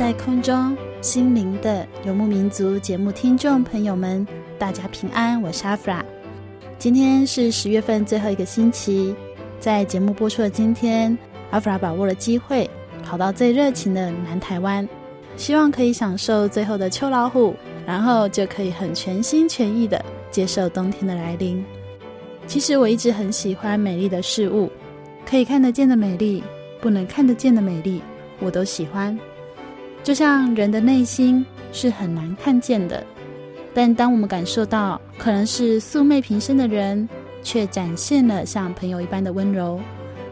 在空中心灵的游牧民族节目听众朋友们，大家平安，我是阿弗拉。今天是十月份最后一个星期，在节目播出的今天，阿弗拉把握了机会，跑到最热情的南台湾，希望可以享受最后的秋老虎，然后就可以很全心全意的接受冬天的来临。其实我一直很喜欢美丽的事物，可以看得见的美丽，不能看得见的美丽，我都喜欢。就像人的内心是很难看见的，但当我们感受到可能是素昧平生的人，却展现了像朋友一般的温柔，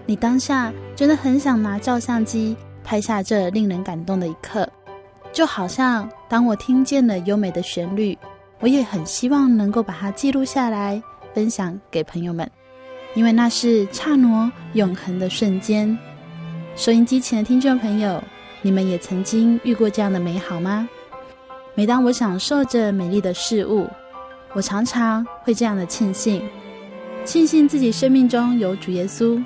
你当下真的很想拿照相机拍下这令人感动的一刻。就好像当我听见了优美的旋律，我也很希望能够把它记录下来，分享给朋友们，因为那是刹那永恒的瞬间。收音机前的听众朋友。你们也曾经遇过这样的美好吗？每当我享受着美丽的事物，我常常会这样的庆幸，庆幸自己生命中有主耶稣。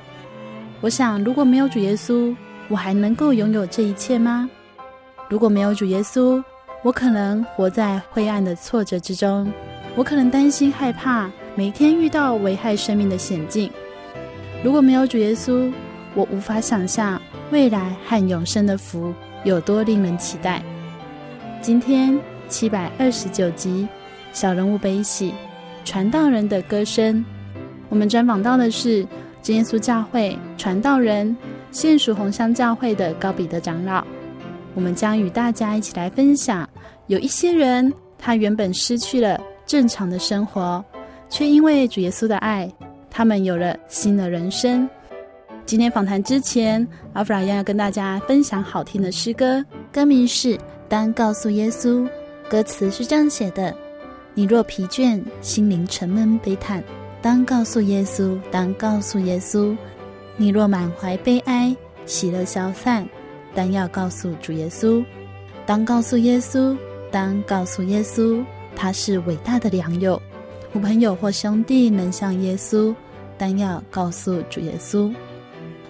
我想，如果没有主耶稣，我还能够拥有这一切吗？如果没有主耶稣，我可能活在灰暗的挫折之中，我可能担心害怕，每天遇到危害生命的险境。如果没有主耶稣，我无法想象。未来和永生的福有多令人期待？今天七百二十九集《小人物悲喜》传道人的歌声，我们专访到的是真耶稣教会传道人现属红乡教会的高彼得长老。我们将与大家一起来分享，有一些人他原本失去了正常的生活，却因为主耶稣的爱，他们有了新的人生。今天访谈之前，阿弗拉要跟大家分享好听的诗歌，歌名是《当告诉耶稣》，歌词是这样写的：你若疲倦，心灵沉闷悲叹，当告诉耶稣，当告诉耶稣；你若满怀悲哀，喜乐消散，单要告诉主耶稣，当告诉耶稣，当告诉耶稣，他是伟大的良友。无朋友或兄弟能像耶稣，单要告诉主耶稣。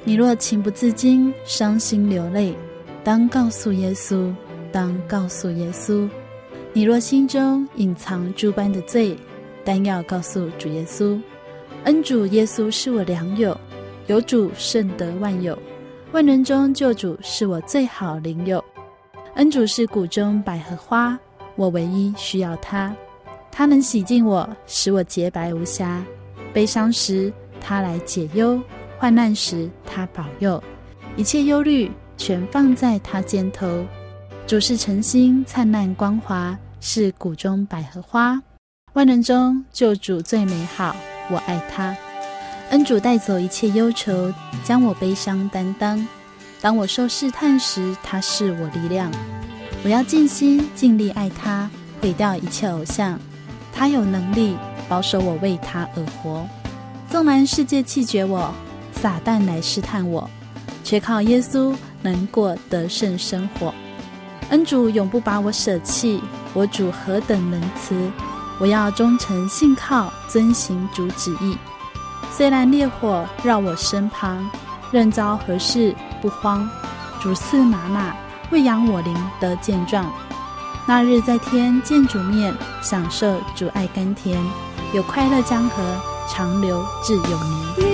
你若情不自禁，伤心流泪，当告诉耶稣，当告诉耶稣；你若心中隐藏诸般的罪，但要告诉主耶稣。恩主耶稣是我良友，有主胜得万有，万人中救主是我最好邻友。恩主是谷中百合花，我唯一需要他，他能洗净我，使我洁白无瑕。悲伤时，他来解忧。患难时，他保佑，一切忧虑全放在他肩头。主是晨星灿烂光华，是谷中百合花。万能中救主最美好，我爱他。恩主带走一切忧愁，将我悲伤担当。当我受试探时，他是我力量。我要尽心尽力爱他，毁掉一切偶像。他有能力保守我，为他而活。纵然世界弃绝我。撒旦来试探我，却靠耶稣能过得胜生活。恩主永不把我舍弃，我主何等仁慈！我要忠诚信靠，遵行主旨意。虽然烈火绕我身旁，任遭何事不慌。主赐吗哪，喂养我灵得健壮。那日在天见主面，享受主爱甘甜，有快乐江河，长流至永年。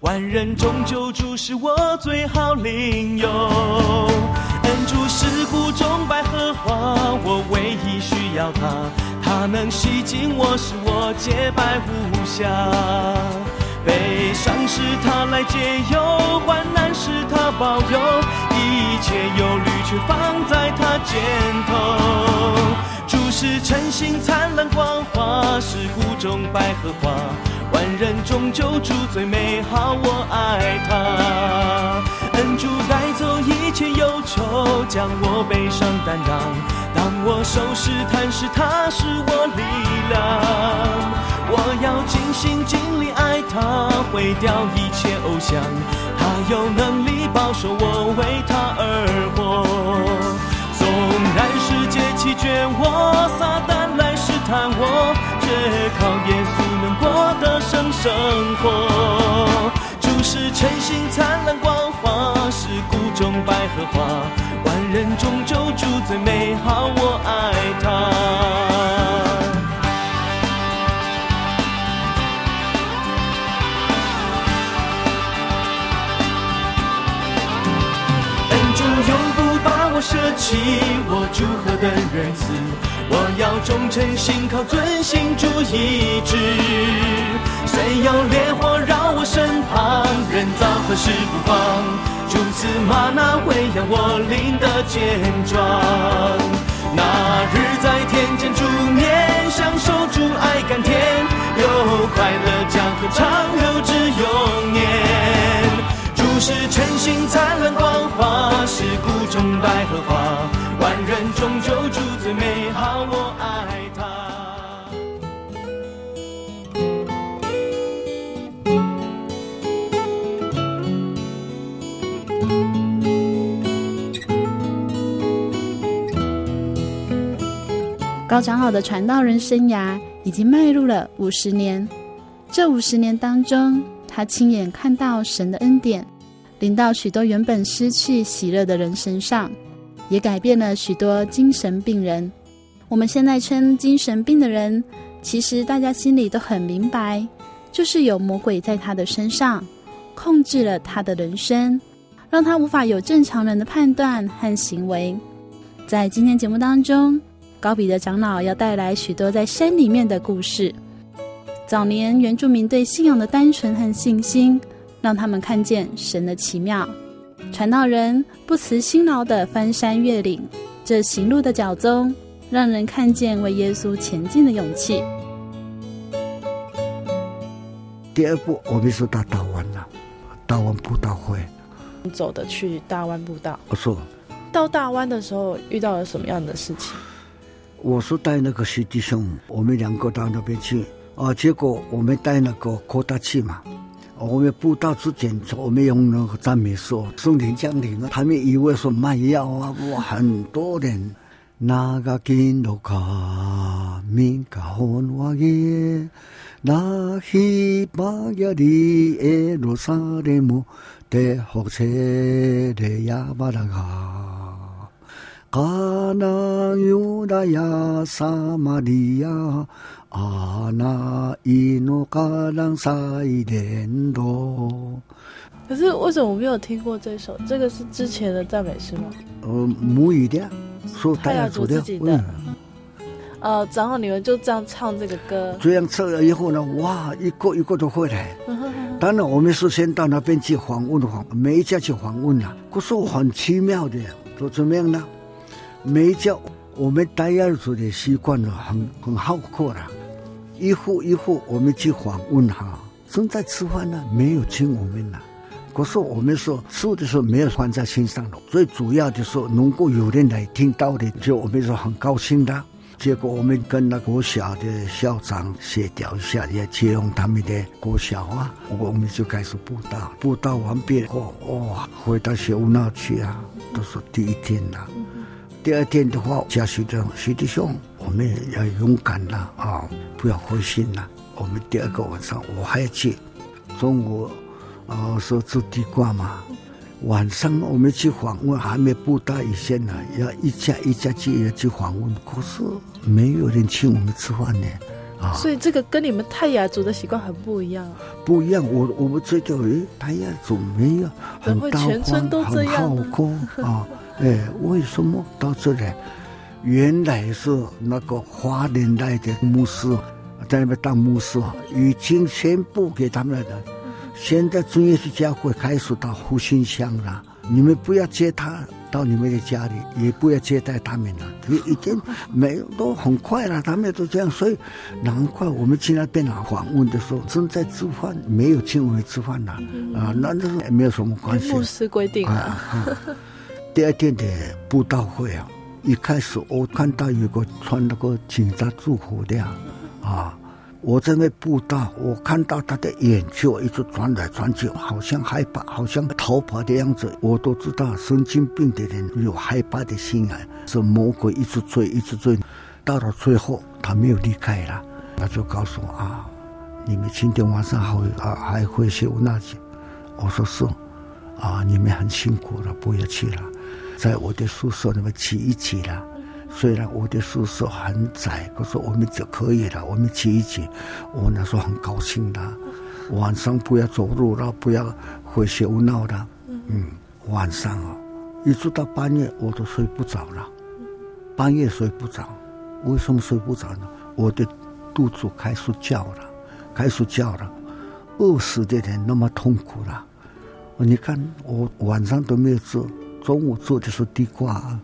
万人中救主是我最好邻友，恩主是谷中百合花，我唯一需要他，他能洗净我，使我洁白无瑕。悲伤时他来解忧，患难时他保佑，一切忧虑全放在他肩头。主是晨星灿烂光华，是谷中百合花。万人中救主最美好，我爱他。恩主带走一切忧愁，将我悲伤担当。当我受试探时，他是我力量。我要尽心尽力爱他，毁掉一切偶像。他有能力保守我，为他而活。纵然世界弃绝我，撒旦来试探我，却靠耶稣能。过生活，主是晨星灿烂光华，是谷中百合花，万人中救主最美好，我爱他。恩主永不把我舍弃，我主何等仁慈。我要忠诚信靠，遵行主意志。虽有烈火绕我身旁，人造何时不慌。主赐吗哪喂养我灵的健壮。那日在天见主面，享受主爱甘甜，有快乐江河长流至永年。主是晨星灿烂光华，是谷中百合花，万人中就主最美好，我爱高长老的传道人生涯已经迈入了五十年，这五十年当中，他亲眼看到神的恩典。临到许多原本失去喜乐的人身上，也改变了许多精神病人。我们现在称精神病的人，其实大家心里都很明白，就是有魔鬼在他的身上控制了他的人生，让他无法有正常人的判断和行为。在今天节目当中，高比的长老要带来许多在山里面的故事。早年原住民对信仰的单纯和信心。让他们看见神的奇妙，传道人不辞辛劳的翻山越岭，这行路的脚踪，让人看见为耶稣前进的勇气。第二步，我们说到大湾了，大湾步道会。走的去大湾步道。我说，到大湾的时候遇到了什么样的事情？我是带那个师弟兄，我们两个到那边去啊，结果我们带那个扩大器嘛。我们布道之前，我们用那个赞美说，圣灵降临啊，他们以为说卖药啊，哇，很多人那个金罗卡米卡红瓦耶，那希巴亚里耶路撒冷姆的火车的亚巴拉卡，卡那尤达亚萨玛利亚。啊，那伊诺卡朗塞莲多。可是为什么我没有听过这首？这个是之前的赞美诗吗？呃，母语的，说泰雅族自己的。嗯、呃，然后你们就这样唱这个歌。这样唱了以后呢，哇，一个一个都会来。当然，我们是先到那边去访问访，每一家去访问了。可是很奇妙的，都怎么样呢？每一家我们泰雅族的习惯呢，很很好客的。一户一户，我们去访问哈，正在吃饭呢，没有请我们呢。可是我们说吃的时候没有放在心上的，最主要的是能够有人来听到的，就我们说很高兴的。结果我们跟那国小的校长协调一下，也借用他们的国小啊，我们就开始布道。布道完毕后，哇，回到学务那去啊，都是第一天了。第二天的话，家属的徐弟兄，我们也要勇敢了啊，不要灰心了。我们第二个晚上我还要去，中午啊说做地瓜嘛，晚上我们去访问，还没布达以前呢，要一家一家去要去访问，可是没有人请我们吃饭呢，啊。所以这个跟你们泰雅族的习惯很不一样。不一样，我我们觉得哎，泰雅族没有很大方，很好客啊。哎，为什么到这里？原来是那个华人来的牧师在那边当牧师，已经宣布给他们的。现在中耶稣教会开始到复兴乡了，你们不要接他到你们的家里，也不要接待他们了。已经没有，都很快了，他们都这样。所以难怪我们去那边啊访问的时候正在吃饭，没有请我们吃饭了啊，那那是没有什么关系。牧师规定啊。第二天的布道会啊，一开始我看到有个穿那个警察制服的啊，我在那布道，我看到他的眼球一直转来转去，好像害怕，好像逃跑的样子。我都知道神经病的人有害怕的心啊，是魔鬼一直追，一直追，到了最后他没有离开了，他就告诉我啊，你们今天晚上还啊还会修那些？我说是，啊，你们很辛苦了，不要去了。在我的宿舍里面挤一挤了，虽然我的宿舍很窄，可是我们就可以了。我们挤一挤，我那时候很高兴的。晚上不要走路了，不要回学闹的。嗯，晚上啊，一直到半夜我都睡不着了，半夜睡不着。为什么睡不着呢？我的肚子开始叫了，开始叫了。饿死的人那么痛苦了，你看我晚上都没有吃。中午做的是地瓜，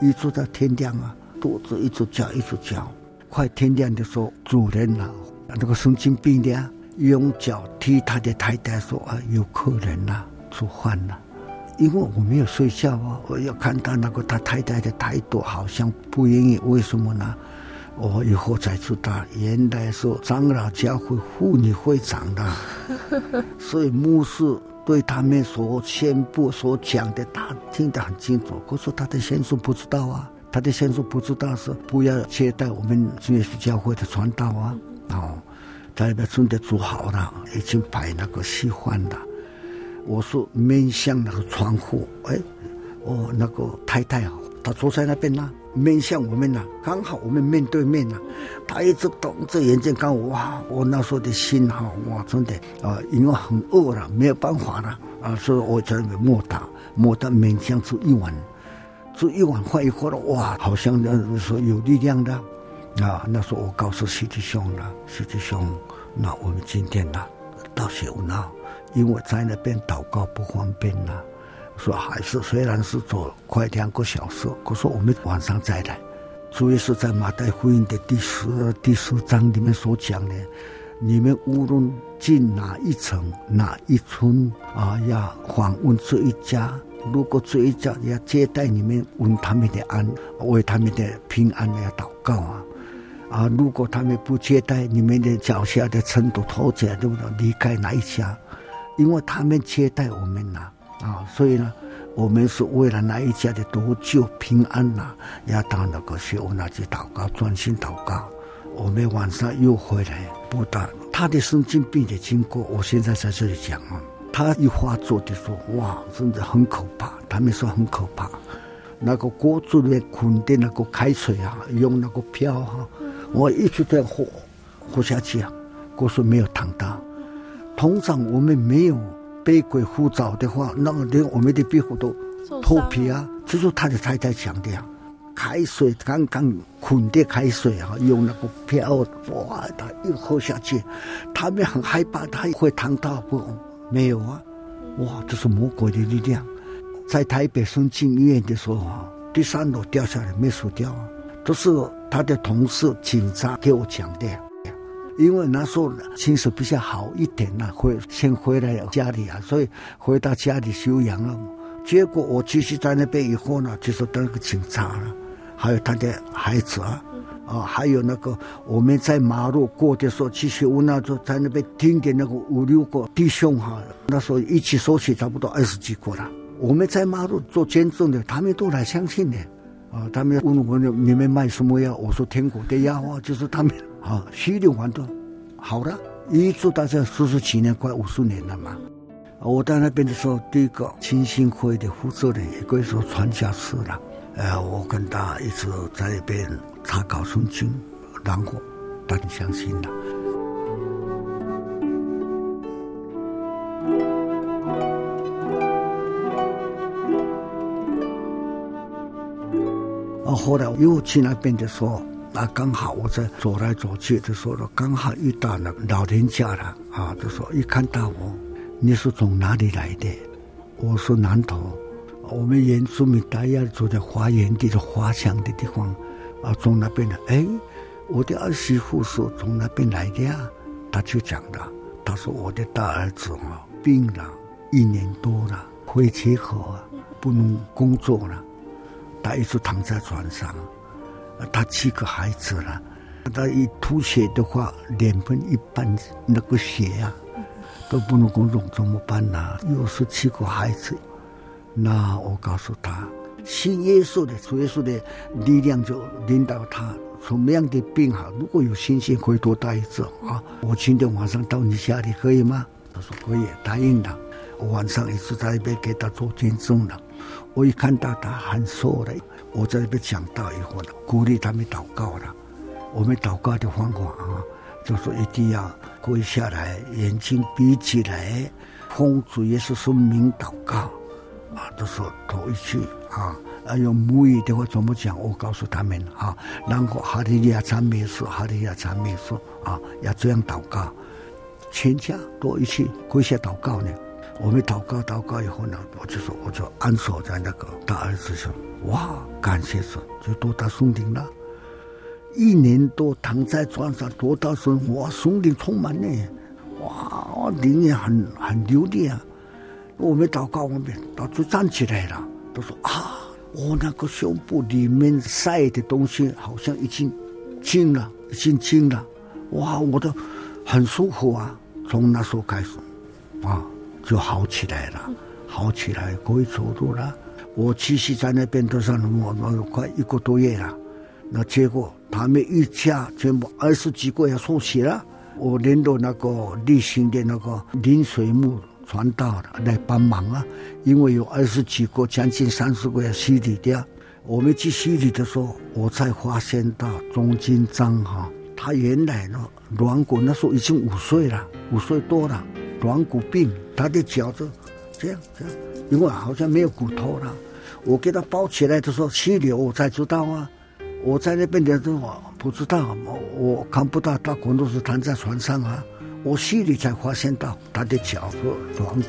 一直到天亮啊，肚子一直叫，一直叫。快天亮的时候，主人啊，那个神经病的啊，用脚踢他的太太说啊，有客人呐、啊，做饭呐。因为我没有睡觉啊，我要看到那个他太太的态度好像不愿意，为什么呢？我以后才知道，原来是长老教会妇女会长的，所以牧师。对他们所宣布、所讲的，他听得很清楚。可是他的先生不知道啊，他的先生不知道是不要接待我们主耶稣教会的传道啊。哦，他那边真的做好了，已经摆那个稀饭了。我说面向那个窗户，哎，哦，那个太太他，坐在那边呢。面向我们呐、刚好我们面对面呐、他一直瞪着眼睛看我，哇！我那时候的心哈，哇，真的啊，因为很饿了，没有办法了啊，所以我在那摸他，摸他面向煮一碗，煮一碗饭以后了，哇，好像那说有力量的啊。那时候我告诉师弟兄了，师弟兄，那我们今天呐，到学武那，因为在那边祷告不方便呐。说还是虽然是走快两个小时，可是我们晚上再来。主要是在马太福音的第十、第十章里面所讲的，你们无论进哪一层哪一村啊，要访问这一家。如果这一家要接待你们，问他们的安，为他们的平安要祷告啊。啊，如果他们不接待你们的脚下的尘土拖着，对不对？离开哪一家？因为他们接待我们呐，啊所以呢，我们是为了那一家的得救平安呐，要到那个学问那去祷告，专心祷告。我们晚上又回来，不但他的神经病的经过，我现在在这里讲啊，他一发作的时候，哇，真的很可怕。他们说很可怕，那个锅子里面滚的那个开水啊，用那个瓢哈，我一直在喝，喝下去啊，锅水没有烫到。通常我们没有被鬼附着的话，那个连我们的皮肤都脱皮啊。这是他的太太讲的呀。开水刚刚滚的开水啊，用那个瓢，哇，他一喝下去，他们很害怕，他会烫到不？没有啊，哇，这是魔鬼的力量。在台北生进医院的时候啊，第三楼掉下来没死掉啊，都是他的同事警察给我讲的。因为那时候情绪比较好一点呐，会先回来家里啊，所以回到家里休养了。结果我继续在那边以后呢，就是那个警察了。还有他的孩子啊，啊，还有那个我们在马路过的时候，其实我那时候在那边听见那个五六个弟兄哈，那时候一起说起差不多二十几个了。我们在马路做见证的，他们都来相信的，啊，他们问我你们卖什么药？我说天国的药啊，就是他们啊，稀里糊涂好了，一直到这四十几年，快五十年了嘛。我在那边的时候，第一个清新会的负责人也可以说传教士了。呃，我跟他一直在那边查考圣经，然后他就相信了。啊，后来又去那边的时候，啊，刚好我在走来走去的时候，刚好遇到那个老人家了，啊，就说一看到我，你是从哪里来的？我说南投。我们原住民大家住在花园地的花墙的地方，啊，从那边的，哎，我的儿媳妇是从那边来的呀。他就讲的，他说我的大儿子啊病了一年多了，肺结核，不能工作了，他一直躺在床上，他七个孩子了，他一吐血的话，脸盆一半那个血啊，都不能工作，怎么办呢？又是七个孩子。那我告诉他，信耶稣的主耶稣的力量就领导他什么样的病好。如果有信心，可以多带一次啊。我今天晚上到你家里可以吗？他说可以，答应了。我晚上一直在那边给他做见证了。我一看到他很瘦了，我在那边讲道以后呢，鼓励他们祷告了。我们祷告的方法啊，就说一定要跪下来，眼睛闭起来，奉主耶稣圣名祷告。啊，都说头一句啊，啊用母语的话怎么讲？我告诉他们啊，然后哈利亚赞美诗，哈利亚赞美诗啊，要这样祷告，全家都一起跪下祷告呢。我们祷告祷告以后呢，我就说我就安守在那个大儿子上，哇，感谢神，就多大松顶了。一年多躺在床上，多大声，哇，松顶充满呢，哇，灵也很很流利啊。我们祷告，我们他就站起来了，都说啊，我那个胸部里面塞的东西好像已经清了，已经清了，哇，我都很舒服啊。从那时候开始，啊，就好起来了，好起来可以走路了。我继续在那边都上了我有快一个多月了，那结果他们一家全部二十几个要受洗了，我连到那个例行的那个临水木。传道了来帮忙啊，因为有二十几个，将近三十个要洗礼的。我们去洗礼的时候，我才发现到钟金章哈，他原来呢软骨那时候已经五岁了，五岁多了，软骨病，他的脚就这样这样，因为好像没有骨头了。我给他包起来的时候洗礼，我才知道啊，我在那边的时候不知道，我我看不到他可能是躺在床上啊。我洗礼才发现到他的脚和软骨，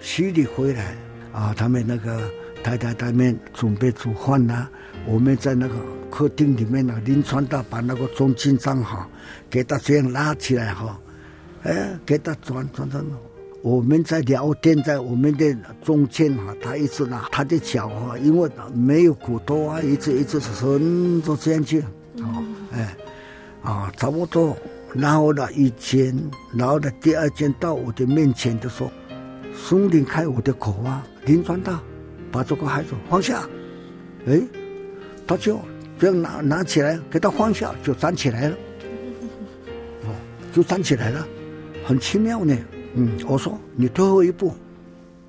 洗礼回来啊，他们那个太太他们准备煮饭呐，我们在那个客厅里面呢，临传道把那个钟金章哈给他这样拉起来哈，哎，给他转转转。我们在聊天，在我们的中间啊，他一直拿他的脚啊，因为没有骨头啊，一直一直伸着这样去，啊、哦，哎，啊，差不多，然后呢，一肩，然后呢，第二肩到我的面前的时候，松离开我的口啊，拧转到，把这个孩子放下，哎，他就这样拿拿起来，给他放下，就站起来了，哦，就站起来了，很奇妙呢。嗯，我说你退后一步，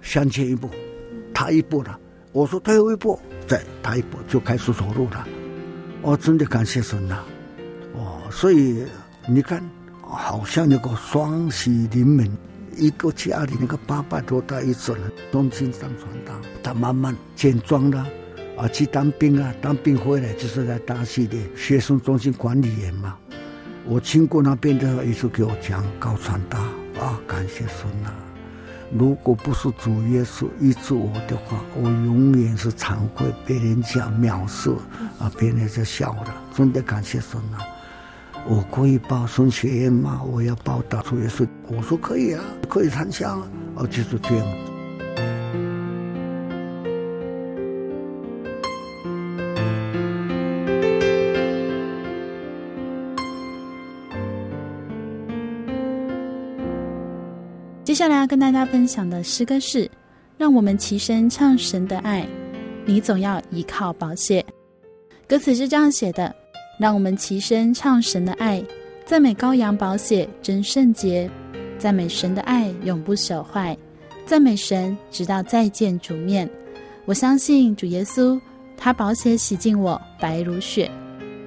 向前一步，他一步了。我说退后一步，再他一步就开始走路了。我真的感谢神呐！哦，所以你看，好像那个双喜临门，一个家里那个八百多代一子人，中心上传道，他慢慢健壮了，啊，去当兵啊，当兵回来就是在大溪的学生中心管理员嘛。我经过那边的，一直给我讲高传道。啊，感谢神呐！如果不是主耶稣医治我的话，我永远是惭愧，别人家藐视，啊，别人就笑的。真的感谢神呐！我可以报神学院吗？我要报答主耶稣，我说可以啊，可以参加啊，就是这样。接下来要跟大家分享的诗歌是：让我们齐声唱神的爱，你总要依靠宝血。歌词是这样写的：让我们齐声唱神的爱，赞美羔羊宝血真圣洁，赞美神的爱永不朽坏，赞美神直到再见主面。我相信主耶稣，他宝血洗净我，白如雪。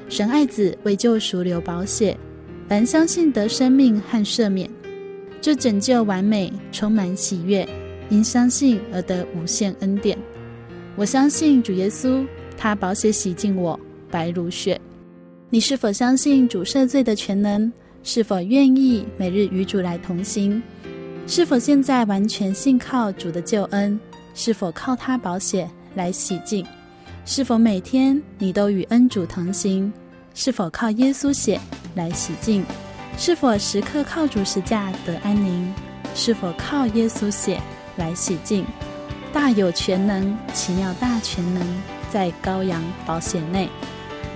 神爱子为救赎流宝血，凡相信得生命和赦免。这拯救完美，充满喜悦，因相信而得无限恩典。我相信主耶稣，他宝血洗净我，白如雪。你是否相信主赦罪的全能？是否愿意每日与主来同行？是否现在完全信靠主的救恩？是否靠他宝血来洗净？是否每天你都与恩主同行？是否靠耶稣血来洗净？是否时刻靠主十架得安宁？是否靠耶稣血来洗净？大有全能，奇妙大全能，在羔羊保险内；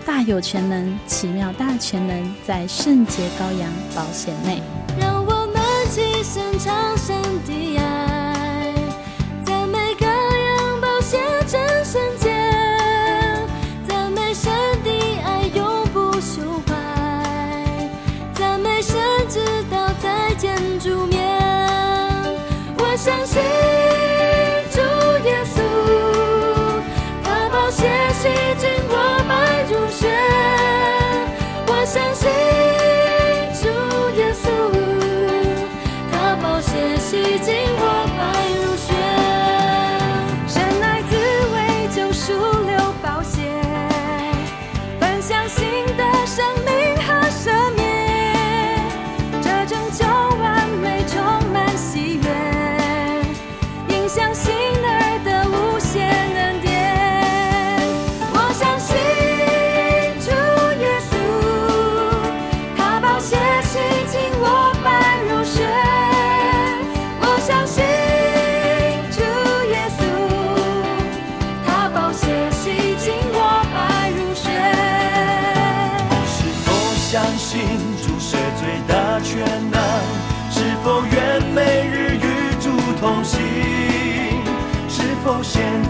大有全能，奇妙大全能，在圣洁羔羊保险内。让我们齐声唱神的爱，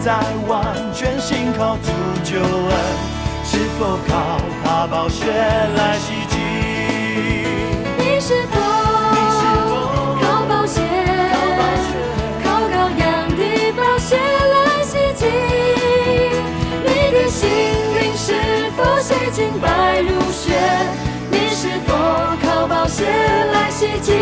在完全信靠主救恩，是否靠他宝血来洗净？你是否？你是否靠宝血？靠羔羊的宝血来洗净？你的心灵是否洗净白如雪？你是否靠宝血来洗净？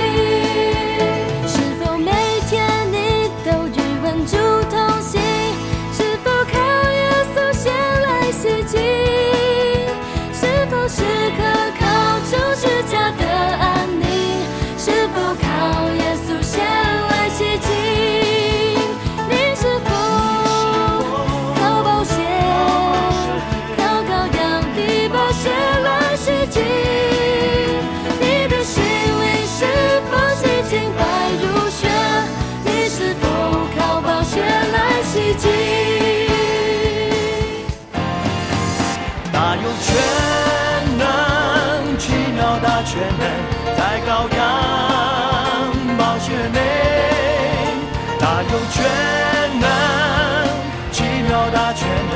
大全能，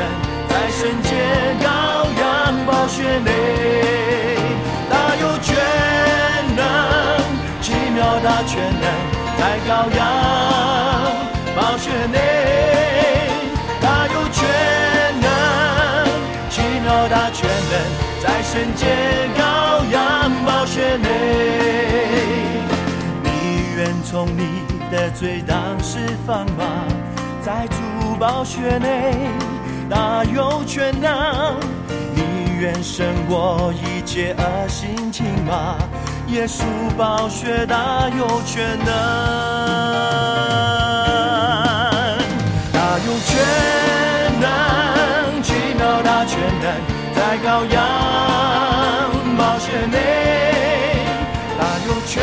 在圣洁羔羊宝血内，大有全能，奇妙大全能，在羔羊宝血内，大有全能，奇妙大全能，在圣洁羔羊宝血内，你愿从你的罪当释放吗？在主。宝血内，大有全能，你愿胜过一切恶性情吗？耶稣宝血大有全能，大有全能，奇妙大全能，在羔羊宝血内，大有全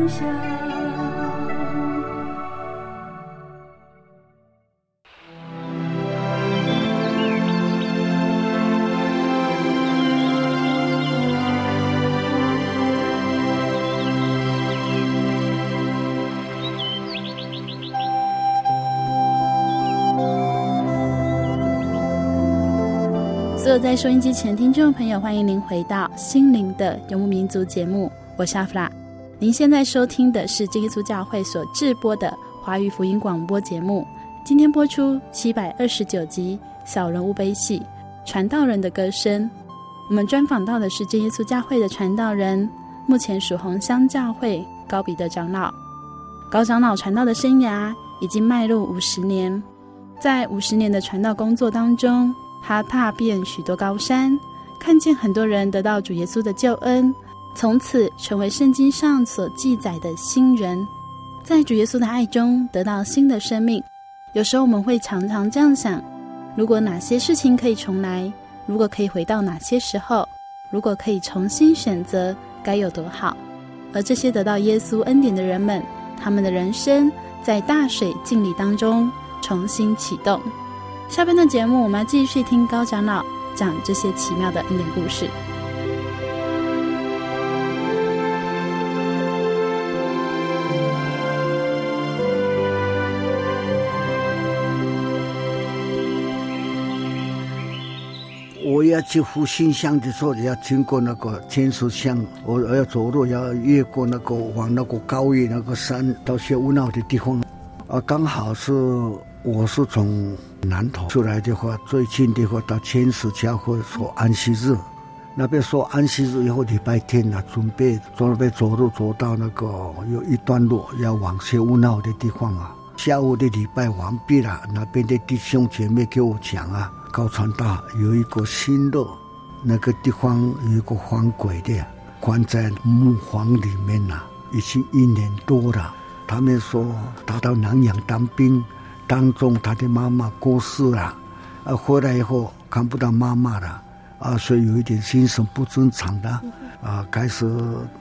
方向。所有在收音机前听众朋友，欢迎您回到《心灵的游牧民族》节目，我是阿弗拉。您现在收听的是真耶稣教会所制播的华语福音广播节目，今天播出七百二十九集《小人物悲喜》，传道人的歌声。我们专访到的是真耶稣教会的传道人，目前属红乡教会高彼得长老。高长老传道的生涯已经迈入五十年，在五十年的传道工作当中，他踏遍许多高山，看见很多人得到主耶稣的救恩，从此成为圣经上所记载的新人，在主耶稣的爱中得到新的生命。有时候我们会常常这样想：如果哪些事情可以重来，如果可以回到哪些时候，如果可以重新选择，该有多好。而这些得到耶稣恩典的人们，他们的人生在大水敬礼当中重新启动。下边的节目，我们要继续听高长老讲这些奇妙的恩典故事。要去复兴乡的时候，要经过那个天使乡，我要走路，要越过那个往那个高原那个山到学务那的地方，啊，刚好是我是从南头出来的话，最近的话到天使教会说安息日，那边说安息日以后礼拜天呢、啊，准备准备走路走到那个有一段路要往谢屋闹的地方啊。下午的礼拜完毕了，那边的弟兄姐妹给我讲啊，高传道有一个新的那个地方有一个黄鬼的，关在木房里面呐、已经一年多了。他们说他到南洋当兵。当中，他的妈妈过世了，啊，回来以后看不到妈妈了，啊，所以有一点精神不正常的，啊，开始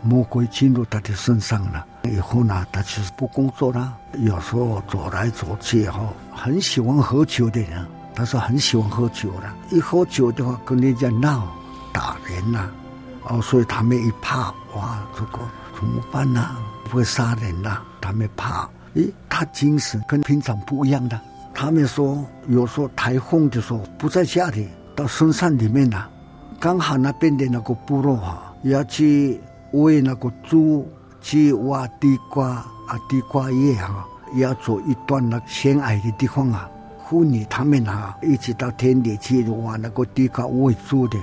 魔鬼进入他的身上了。以后呢，他就是不工作了，有时候走来走去，哈，很喜欢喝酒的人，他说很喜欢喝酒的，一喝酒的话跟人家闹打人呐，哦，所以他们一怕，哇，这个怎么办呢？不会杀人呐，他们怕。诶，他精神跟平常不一样的。他们说，有时候台风的时候不在家里，到深山里面了。刚好那边的那个部落哈，要去喂那个猪，去挖地瓜啊，地瓜叶哈，要走一段那险隘的地方啊。妇女他们啊，一起到田里去挖那个地瓜喂猪的。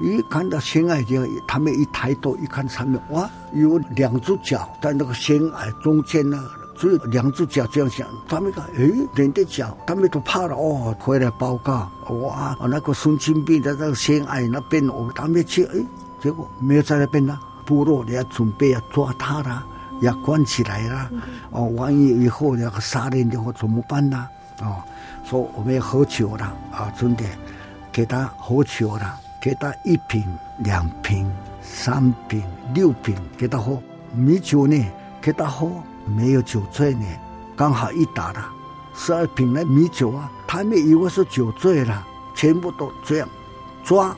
一看到险隘的，他们一抬头一看上面，哇，有两只脚在那个险隘中间呢。只有两只脚这样想，他们讲，诶，人的脚，他们都怕了哦。回来报告，哇，那个神经病在那个险隘那边，我他们去，诶，结果没有在那边呢。部落你要准备要抓他了，要关起来了。哦，万一以后要杀人的话怎么办呢？哦，说我们要喝酒了啊，真的，给他喝酒了，给他一瓶、两瓶、三瓶、六瓶，给他喝米酒呢，给他喝。没有酒醉呢，刚好一打了十二瓶的米酒啊，他们以为是酒醉了，全部都这样抓，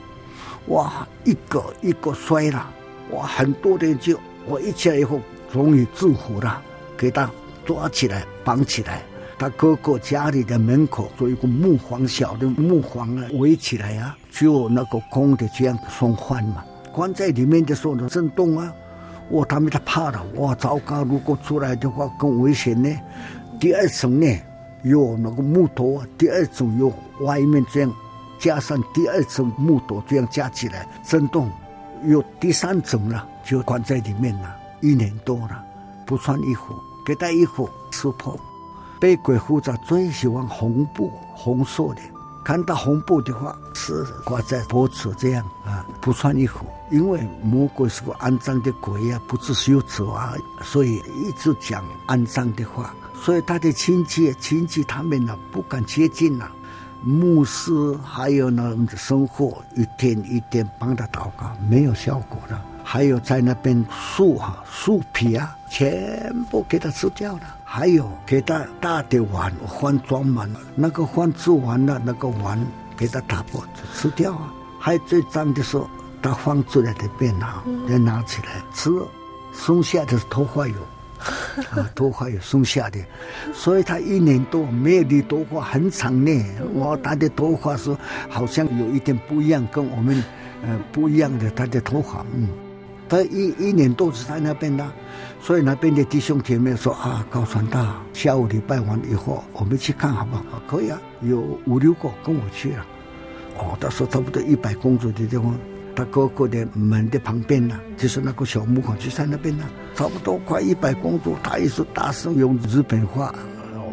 哇，一个一个摔了，哇，很多人就我一起来以后，终于制服了，给他抓起来绑起来，他哥哥家里的门口做一个木房，小的木房啊，围起来啊，就那个空的这样送饭嘛，关在里面的时候呢，震动啊。哇，他们他怕了，哇，糟糕！如果出来的话更危险呢。第二层呢，有那个木头啊，第二层有外面这样加上第二层木头这样加起来震动，有第三层了，就关在里面了，一年多了，不穿衣服，给他衣服撕破，被鬼附着最喜欢红布，红色的。看到红布的话，是挂在脖子这样啊，不穿衣服，因为魔鬼是个肮脏的鬼啊，不知羞耻啊，所以一直讲肮脏的话，所以他的亲戚亲戚他们呢不敢接近了。牧师还有呢，生活一天一天帮他祷告，没有效果的。还有在那边树哈树皮啊，全部给他吃掉了。还有给他大的碗饭装满了，那个饭吃完了，那个碗给他打破吃掉啊。还有最脏的时候，他放出来的便囊，再拿起来吃，剩下的是头发油，啊，头发油剩下的，所以他一年多没有理头发很长呢。我，他的头发是好像有一点不一样，跟我们呃不一样的他的头发，嗯。他一一年都是在那边的，所以那边的弟兄姐妹说啊，高传大，下午礼拜完以后，我们去看好不好？可以啊，有五六个跟我去了。哦，他说差不多一百公尺的地方，他哥哥的门的旁边呢，就是那个小木房，就在那边呢，差不多快一百公尺。他也是大声用日本话，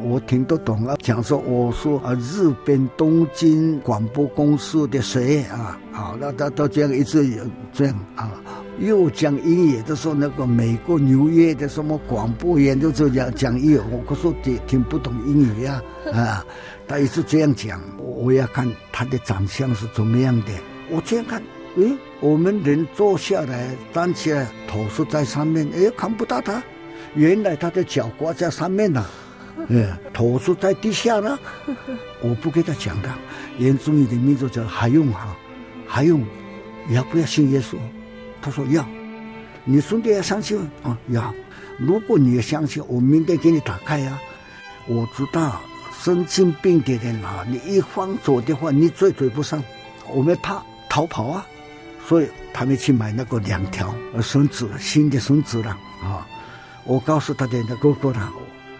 我听得懂啊，讲说我说啊，日本东京广播公司的谁啊？好，那他都这样一直这样啊。又讲英语的时候，那个美国纽约的什么广播员都这样讲英语，我可说听听不懂英语呀，啊，他一直这样讲，我要看他的长相是怎么样的。我这样看，诶，我们人坐下来，站起来，头是在上面，诶，看不到他，原来他的脚挂在上面了，嗯，头是在地下呢。我不给他讲的，严宗义的名字叫还用哈，还用，要不要信耶稣？他说要，你兄弟要相信啊，要。如果你要相信，我明天给你打开啊。我知道神经病的人啊，你一放走的话，你追追不上。我们怕逃跑啊，所以他们去买那个两条绳子，新的绳子了啊。我告诉他的那哥哥了，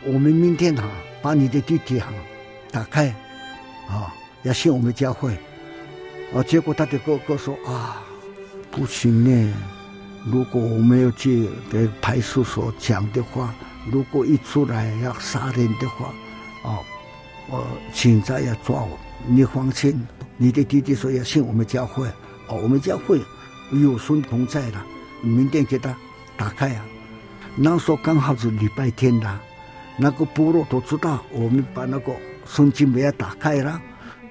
我们明天哈、啊，把你的弟弟哈、啊，打开，啊，要信我们教会，啊，结果他的哥哥说啊，不行呢，如果我没有去给派出所讲的话，如果一出来要杀人的话，啊，我警察要抓我，你放心，你的弟弟说要信我们教会，哦，我们教会有孙同在了，明天给他打开啊，那时候刚好是礼拜天的。那个部落都知道，我们把那个圣经门要打开了，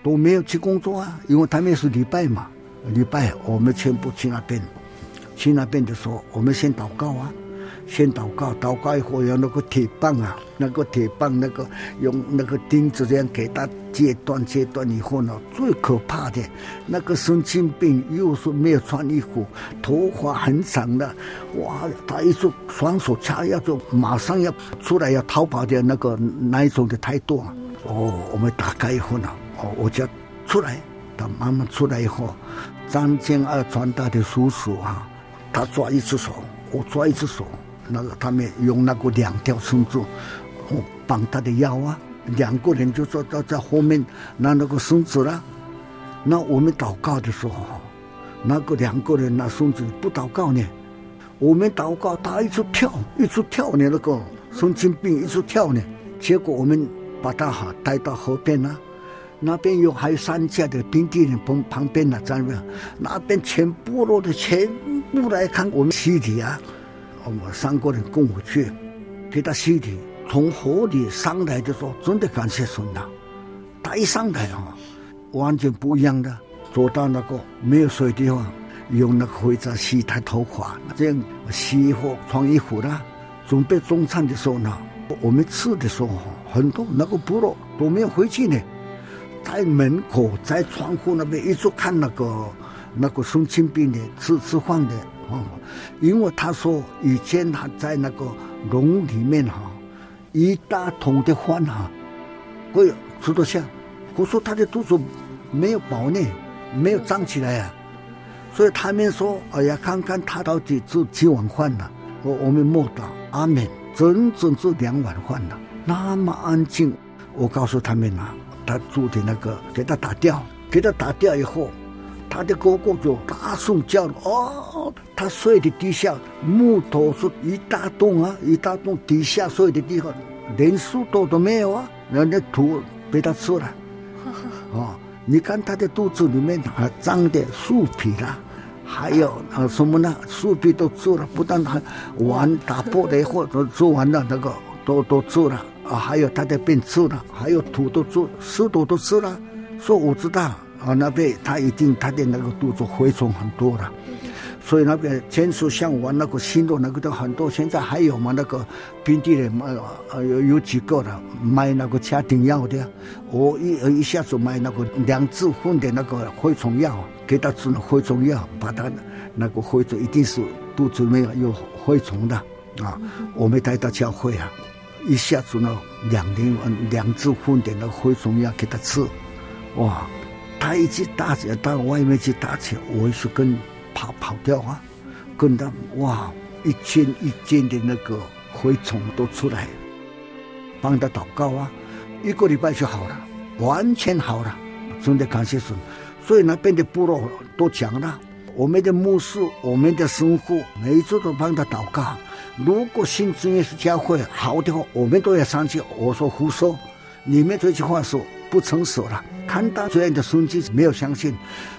都没有去工作啊，因为他们是礼拜嘛，礼拜我们全部去那边，去那边的时候，我们先祷告啊。先祷告，祷告以后用那个铁棒啊，那个铁棒那个用那个钉子这样给他切断，切断以后呢，最可怕的那个神经病又是没有穿衣服，头发很长的，哇，他一说双手掐要就马上要出来要逃跑的那个那一种的态度啊。哦，我们打开以后呢，哦，我就出来，他慢慢出来以后，张建二传达的叔叔啊，他抓一只手，我抓一只手。那个他们用那个两条绳子，哦，绑他的腰啊，两个人就坐到在后面拿那个绳子了。那我们祷告的时候，那个两个人拿绳子不祷告呢，我们祷告他一直跳，一直跳呢，那个神经病一直跳呢。结果我们把他哈带到河边了，那边有还有三家的兵地人旁旁边呢，在那边，那边全部落的全部来看我们尸体啊。我们三个人跟我去，给他洗礼，从河里上来的时候，真的感谢神呐！他一上来啊，完全不一样的，走到那个没有水的地方，用那个灰皂洗他头发，这样洗衣服穿衣服啦。准备中餐的时候呢，我们吃的时候，很多那个部落都没有回去呢，在门口在窗户那边一直看那个那个神经病的吃吃饭的。哦，因为他说以前他在那个笼里面哈，一大桶的饭哈，哎呦吃得下。我说他的肚子没有饱呢，没有胀起来啊，所以他们说哎呀，看看他到底吃几碗饭了。我我们默祷阿门，整整吃两碗饭了，那么安静。我告诉他们啊，他做的那个给他打掉，给他打掉以后。他的哥哥就大声叫了哦，他睡的地下木头是一大洞啊，一大洞底下睡的地方连树都都没有啊，人家土被他吃了，哦，你看他的肚子里面还长的树皮啦，还有啊什么呢？树皮都吃了，不但还碗打破了以后都吃完了，那个都都吃了啊，还有他的便吃了，还有土都做，石头都吃了，说我知道。啊，那边他一定他的那个肚子蛔虫很多了，所以那边天书巷玩那个新的那个都很多，现在还有嘛？那个平地人卖呃有有几个了，卖那个家庭药的，我一一下子买那个两次混的那个蛔虫药，给他吃了蛔虫药，把他那个蛔虫一定是肚子里面有蛔虫的啊，我没带到教会啊，一下子呢两年两次混的那个蛔虫药给他吃，哇！他一直打起来，到外面去打起来，我也是跟跑跑掉啊，跟他哇，一间一间的那个蛔虫都出来，帮他祷告啊，一个礼拜就好了，完全好了，真的感谢神。所以那边的部落都讲了，我们的牧师，我们的神父，每一次都帮他祷告。如果信真耶稣教会好的话，我们都要上去。我说胡说，你们这句话说。不成熟了，看到这样的孙子没有相信。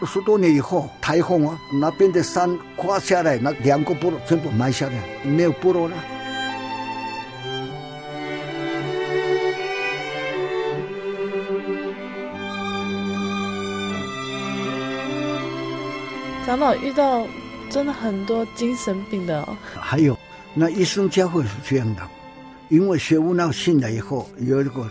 十多年以后，台风啊，那边的山刮下来，那两个部落全部埋下来，没有部落了。长老遇到真的很多精神病的哦。还有，那医生教会是这样的，因为学悟道信了以后，有一个。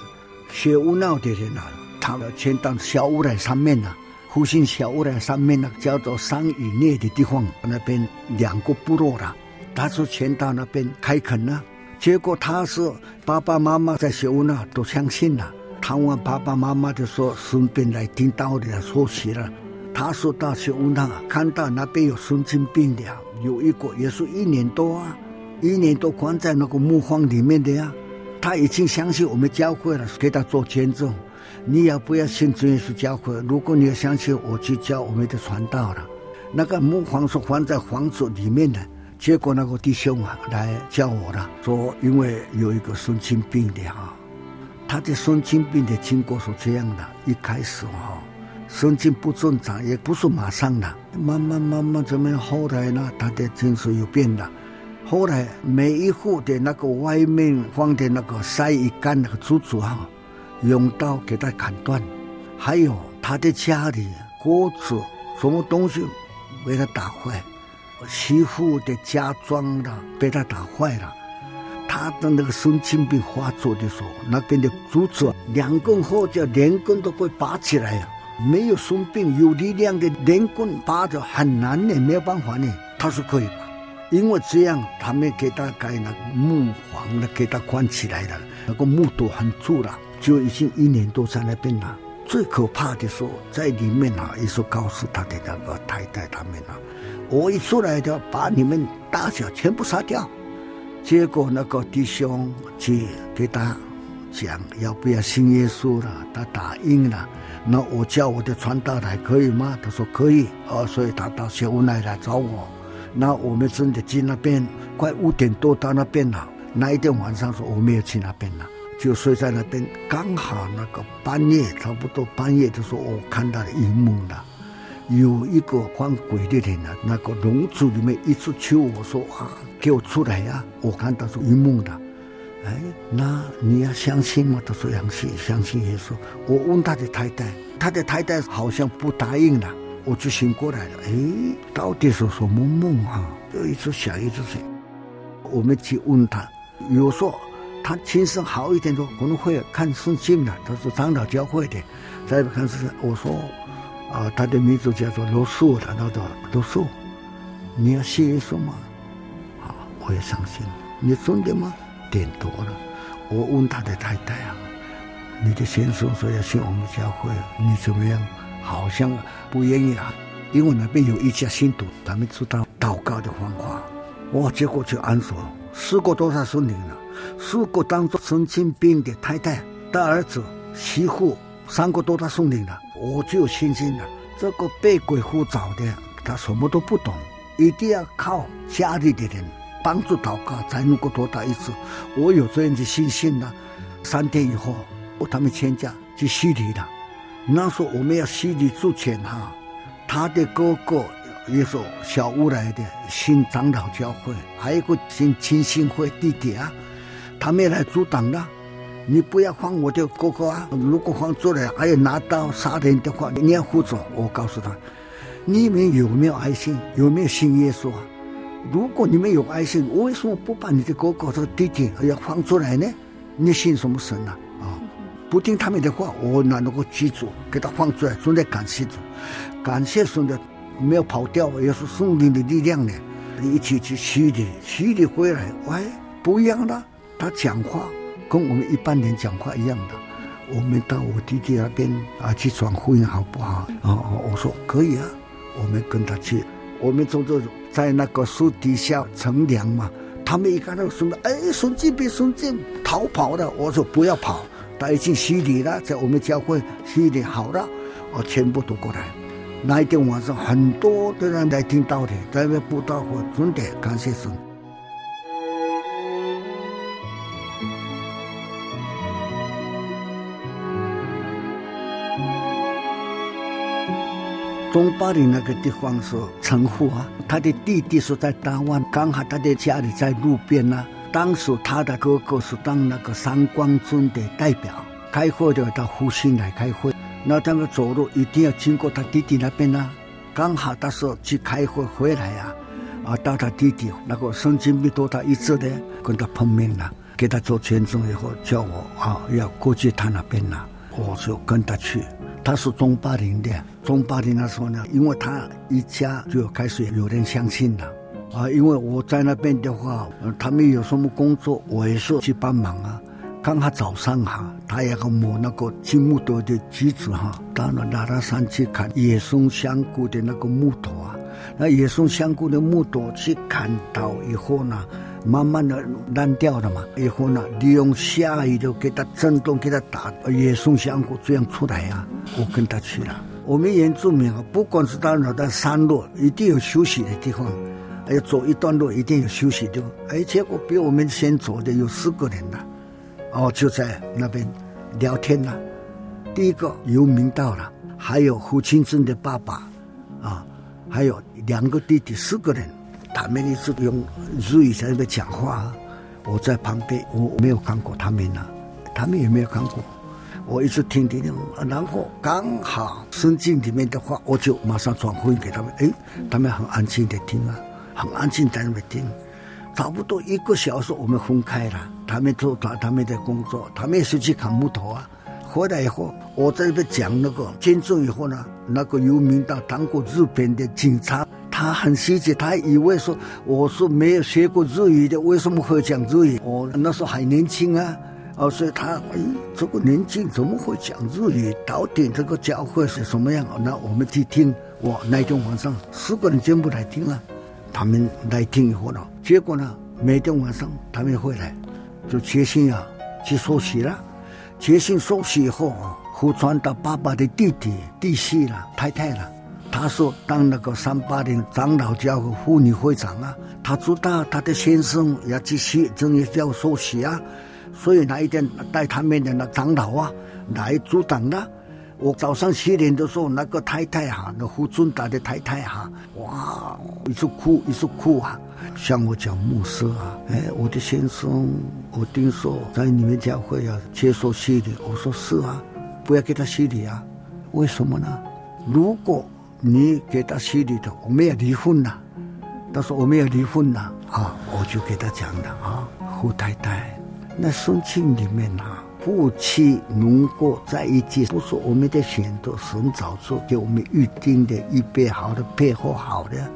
学悟道的人啊，他们迁到小乌来上面啊，复兴小乌来上面呢，叫做山以内的地方，那边两个部落了，他是迁到那边开垦了。结果他是爸爸妈妈在学悟道都相信了，他问爸爸妈妈就说顺便来听道理说起了。他说到学悟道看到那边有神经病的，有一个也是一年多啊，一年多关在那个木房里面的呀。他已经相信我们教会了，给他做见证。你要不要信主耶稣教会？如果你要相信，我去教我们的传道了。那个木房是放在房子里面的，结果那个弟兄啊来叫我了，说因为有一个神经病的哈，他的神经病的经过是这样的，一开始哈神经不正常，也不是马上的，慢慢慢慢怎么样？后来呢，他的精神又变了。后来每一户的那个外面放的那个晒衣杆那个柱子哈。用刀给他砍断，还有他的家里锅子什么东西被他打坏，媳妇的家装的被他打坏了。他的那个神经病发作的时候，那边的柱子两根或者连根都会拔起来呀。没有生病有力量的连根拔着很难的，没有办法呢。他说可以，因为这样他们给他盖那个木房的，给他关起来了，那个木头很粗了。就已经一年多在那边了。最可怕的是，在里面啊，也是告诉他的那个太太他们啊，我一出来就把你们大小全部杀掉。结果那个弟兄就给他讲要不要信耶稣了，他答应了。那我叫我的传道来可以吗？他说可以。哦，所以他到小屋来来找我。那我们真的去那边，快五点多到那边了。那一天晚上说我没有去那边了。就睡在那边，刚好那个半夜，差不多半夜的时候，我看到了一幕了，有一个放鬼的人啊，那个笼子里面一直求我说啊，给我出来呀、我看到是一幕的，哎，那你要相信吗？他说相信，相信耶稣。我问他的太太，他的太太好像不答应了，我就醒过来了。哎，到底是什么梦啊？就一直想，一直想。我们去问他，有说。他精神好一点，说可能会看圣经的，他是长老教会的，再不看是我说，啊，他的名字叫做罗素他，那个罗素，你要信耶稣吗？我也相信。你真的吗？点多了。我问他的太太啊，你的先生说要信我们教会，你怎么样？好像不愿意啊，因为那边有一家信徒，他们知道祷告的方法。我，结果就安说，四个多少年了。四个当作神经病的太太、大儿子、媳妇，三个都他送灵了，我就有信心了。这个被鬼附着的，他什么都不懂，一定要靠家里的人帮助祷告才能够得到一次。我有这样的信心了。三天以后，我他们全家去洗礼了。那时候我们要洗礼之前哈，他的哥哥也是小屋来的新长老教会，还有一个新清信会弟弟啊。他没来阻挡的，你不要放我的哥哥啊！如果放出来，还要拿刀杀人的话，你要负责。我告诉他，你们有没有爱心？有没有信耶稣啊？如果你们有爱心，为什么不把你的哥哥和弟弟要放出来呢？你信什么神呢？不听他们的话，我哪能够记住？给他放出来，真的感谢主，感谢神的没有跑掉，也是圣灵的力量呢。一起去洗礼，洗礼回来，喂，不一样了。他讲话跟我们一般人讲话一样的。我们到我弟弟那边啊去传福音好不好？哦，我说可以啊，我们跟他去。我们从这在那个树底下乘凉嘛。他们一看到什么，哎，孙进比孙进逃跑了。我说不要跑，他已经洗礼了，在我们教会洗礼好了，我全部都过来。那一天晚上很多的人来听到的，在那布道会，真的感谢神。中巴黎那个地方是城户啊，他的弟弟是在台湾，刚好他的家里在路边呢、当时他的哥哥是当那个三光尊的代表，开会的到湖心来开会，那他们走路一定要经过他弟弟那边呢、刚好他说去开会回来啊，啊，到他弟弟那个神经病多他一次的跟他碰面了，给他做见证以后叫我啊要过去他那边了，我就跟他去。他是中巴林的，中巴林那时候呢，因为他一家就开始有人相信了，啊，因为我在那边的话，他们有什么工作，我也是去帮忙啊。刚好早上哈，他也要摸那个金木头的机子哈，到了那拉山去砍野松香菇的那个木头啊，那野松香菇的木头去砍倒以后呢，慢慢的烂掉了嘛。以后呢，利用下雨就给它震动，给它打野松香菇，这样出来呀、啊。我跟他去了。我们原住民啊，不管是到哪的山路，一定有休息的地方，要走一段路，一定有休息的。哎，结果比我们先走的有四个人了，哦，就在那边聊天了。第一个游民到了，还有胡清正的爸爸，啊，还有两个弟弟，四个人。他们一直用日语在那边讲话，我在旁边，我没有看过他们呢，他们也没有看过，我一直听听听，然后刚好圣经里面的话，我就马上转回给他们，哎，他们很安静的听啊，很安静在那边听，差不多一个小时我们分开了，他们做他他们的工作，他们也是去砍木头啊，回来以后我在那边讲那个见证以后呢，那个游民到当过日本的警察。他很细节，他以为说我是没有学过日语的，为什么会讲日语？我那时候还年轻啊，哦，所以他，哎，这个年轻怎么会讲日语？到底这个教会是什么样？那我们去听。哇，那天晚上四个人全部来听了，他们来听以后呢，结果呢，每天晚上他们回来，就决心啊去受洗了。决心受洗以后啊，互传到爸爸的弟弟、弟媳了、太太了。他说：“当那个三八零长老教会妇女会长啊，他知道他的先生要去洗，正月要受洗啊，所以那一天带他们的那长老啊来阻挡了。我早上七点的时候，那个太太哈、啊，那胡尊达的太太哈、啊，哇，一直哭，一直哭啊，向我讲牧师啊，哎，我的先生，我听说在你们教会要接受洗礼，我说是啊，不要给他洗礼啊，为什么呢？如果你给他洗礼的，我们要离婚呐。他说我们要离婚了啊，我就给他讲了啊，胡太太，那圣经里面啊，夫妻能够在一起，不是我们的选择，神早就给我们预定的预备好的配合好的。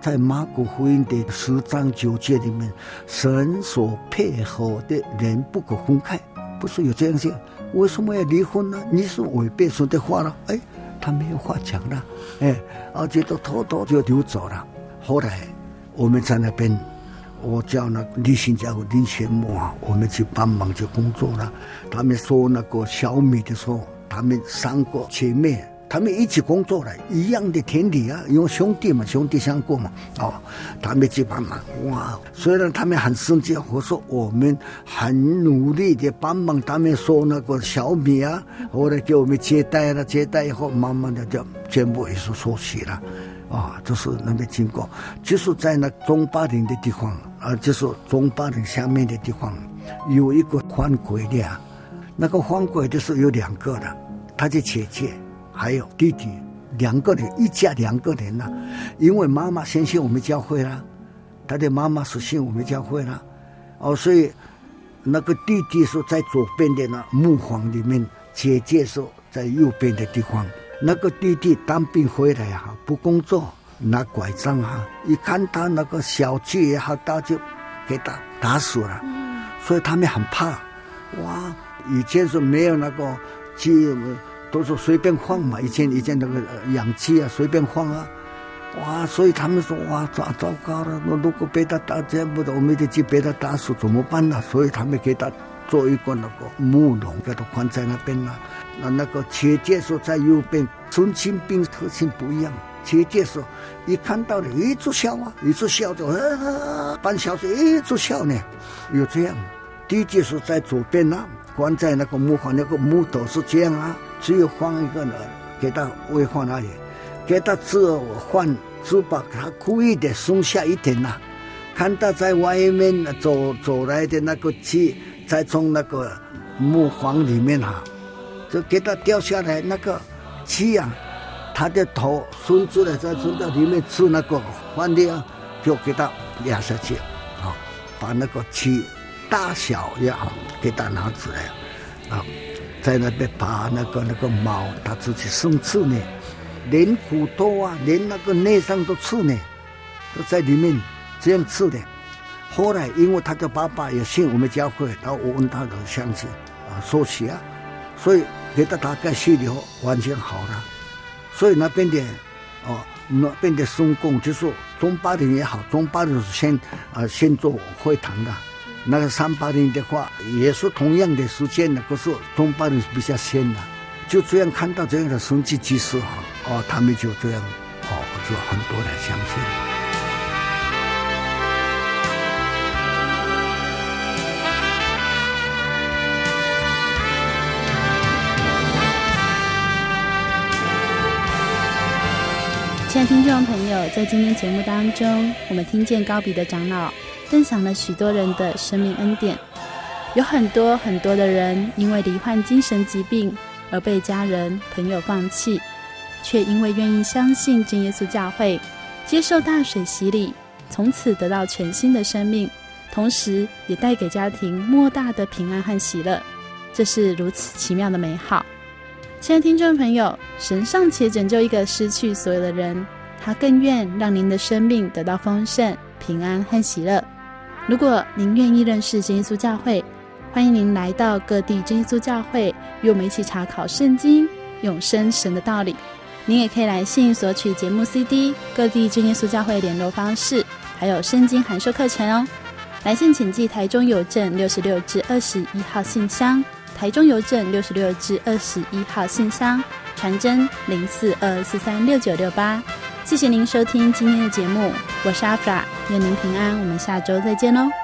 在马可福音的十章九节里面，神所配合的人不可分开，不是有这样写？为什么要离婚呢？你是违背神的话了？哎。他没有话讲了，哎，而且都偷偷就溜走了。后来我们在那边，我叫那个李新家和林贤木啊，我们去帮忙去工作了。他们说那个小米的时候，他们三个姐妹。他们一起工作了，一样的田地啊，因为兄弟嘛，兄弟相过嘛，哦，他们去帮忙，哇！虽然他们很生气，我说我们很努力的帮忙，他们说那个小米啊，后来给我们接待了，接待以后，慢慢的就全部也是收起了，啊，就是那边经过，就是在那中巴陵的地方，啊，就是中巴的下面的地方，有一个换鬼的，啊，那个换鬼的是有两个的，他的姐姐。还有弟弟两个人，一家两个人呐、因为妈妈先信我们教会了，他的妈妈是信我们教会了，哦，所以那个弟弟是在左边的那木房里面，姐姐是在右边的地方。那个弟弟当兵回来哈，不工作，拿拐杖啊，一看到那个小鸡也好大，就给他打死了。嗯所以他们很怕，哇，以前是没有那个鸡。都是随便放嘛，以前以前那个养鸡啊，随便放啊，哇！所以他们说哇，糟糟糕了，那如果被他打，这样不的，我们的鸡被他打死怎么办呢？所以他们给他做一个那个木笼，给他关在那边了。那那个姐姐说在右边，神经病特性不一样。姐姐说一看到了，一直笑啊，一直笑着，啊，半小时一直笑呢，有这样。弟弟说在左边呢，关在那个木房，那个木头是这样啊。只有放一个呢，给他喂放那里，给他吃饭，只把他故意的松下一点呐、啊。看他在外面走走来的那个鸡，再从那个木房里面哈，就给他掉下来那个鸡啊，他的头伸出来在从这里面吃那个饭的啊，就给他压下去，啊，把那个鸡大小也好给他拿出来，啊。在那边拔那个那个毛，他自己生刺呢，连骨头啊，连那个内脏都刺呢，都在里面这样刺的。后来因为他的爸爸也信我们教会，然后我问他的相信啊，说起啊，所以给他大概洗礼后完全好了。所以那边的哦，那边的松工就是中八零也好，中八零是先啊先做会堂的，那个三八零的话也是同样的时间的，可是中八零比较先的，就这样看到这样的神迹奇事哈，哦，他们就这样哦，就很多人相信。听众朋友，在今天节目当中，我们听见高比的长老分享了许多人的生命恩典。有很多很多的人因为罹患精神疾病而被家人朋友放弃，却因为愿意相信真耶稣教会，接受大水洗礼，从此得到全新的生命，同时也带给家庭莫大的平安和喜乐。这是如此奇妙的美好。亲爱的听众朋友，神尚且拯救一个失去所有的人，他更愿让您的生命得到丰盛、平安和喜乐。如果您愿意认识真耶稣教会，欢迎您来到各地真耶稣教会，与我们一起查考圣经、永生神的道理。您也可以来信索取节目 CD、各地真耶稣教会联络方式，还有圣经函授课程哦。来信请寄台中邮政六十六至二十一号信箱。台中邮政六十六至二十一号信箱，传真零四二四三六九六八。谢谢您收听今天的节目，我是阿弗拉，愿您平安，我们下周再见喽。